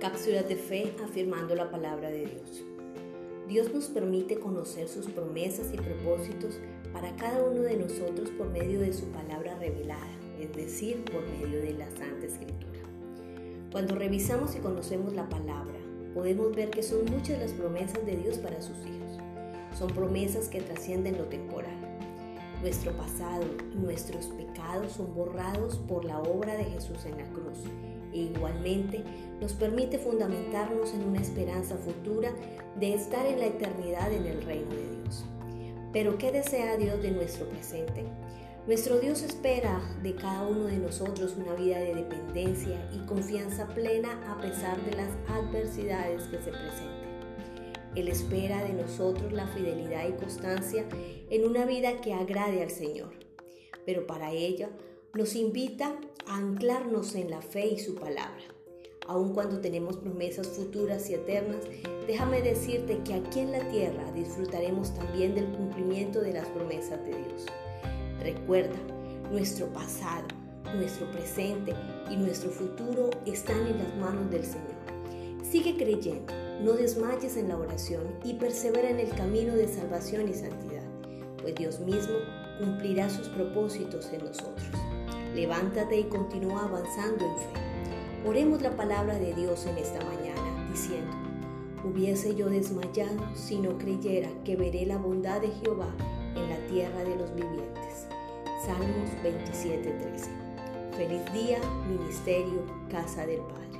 Cápsulas de fe afirmando la palabra de Dios. Dios nos permite conocer sus promesas y propósitos para cada uno de nosotros por medio de su palabra revelada, es decir, por medio de la Santa Escritura. Cuando revisamos y conocemos la palabra, podemos ver que son muchas las promesas de Dios para sus hijos. Son promesas que trascienden lo temporal. Nuestro pasado y nuestros pecados son borrados por la obra de Jesús en la cruz e igualmente nos permite fundamentarnos en una esperanza futura de estar en la eternidad en el reino de Dios. Pero ¿qué desea Dios de nuestro presente? Nuestro Dios espera de cada uno de nosotros una vida de dependencia y confianza plena a pesar de las adversidades que se presenten. Él espera de nosotros la fidelidad y constancia en una vida que agrade al Señor. Pero para ella nos invita a anclarnos en la fe y su palabra. Aun cuando tenemos promesas futuras y eternas, déjame decirte que aquí en la tierra disfrutaremos también del cumplimiento de las promesas de Dios. Recuerda, nuestro pasado, nuestro presente y nuestro futuro están en las manos del Señor. Sigue creyendo, no desmayes en la oración y persevera en el camino de salvación y santidad, pues Dios mismo cumplirá sus propósitos en nosotros. Levántate y continúa avanzando en fe. Oremos la palabra de Dios en esta mañana, diciendo, hubiese yo desmayado si no creyera que veré la bondad de Jehová en la tierra de los vivientes. Salmos 27:13. Feliz día, Ministerio, Casa del Padre.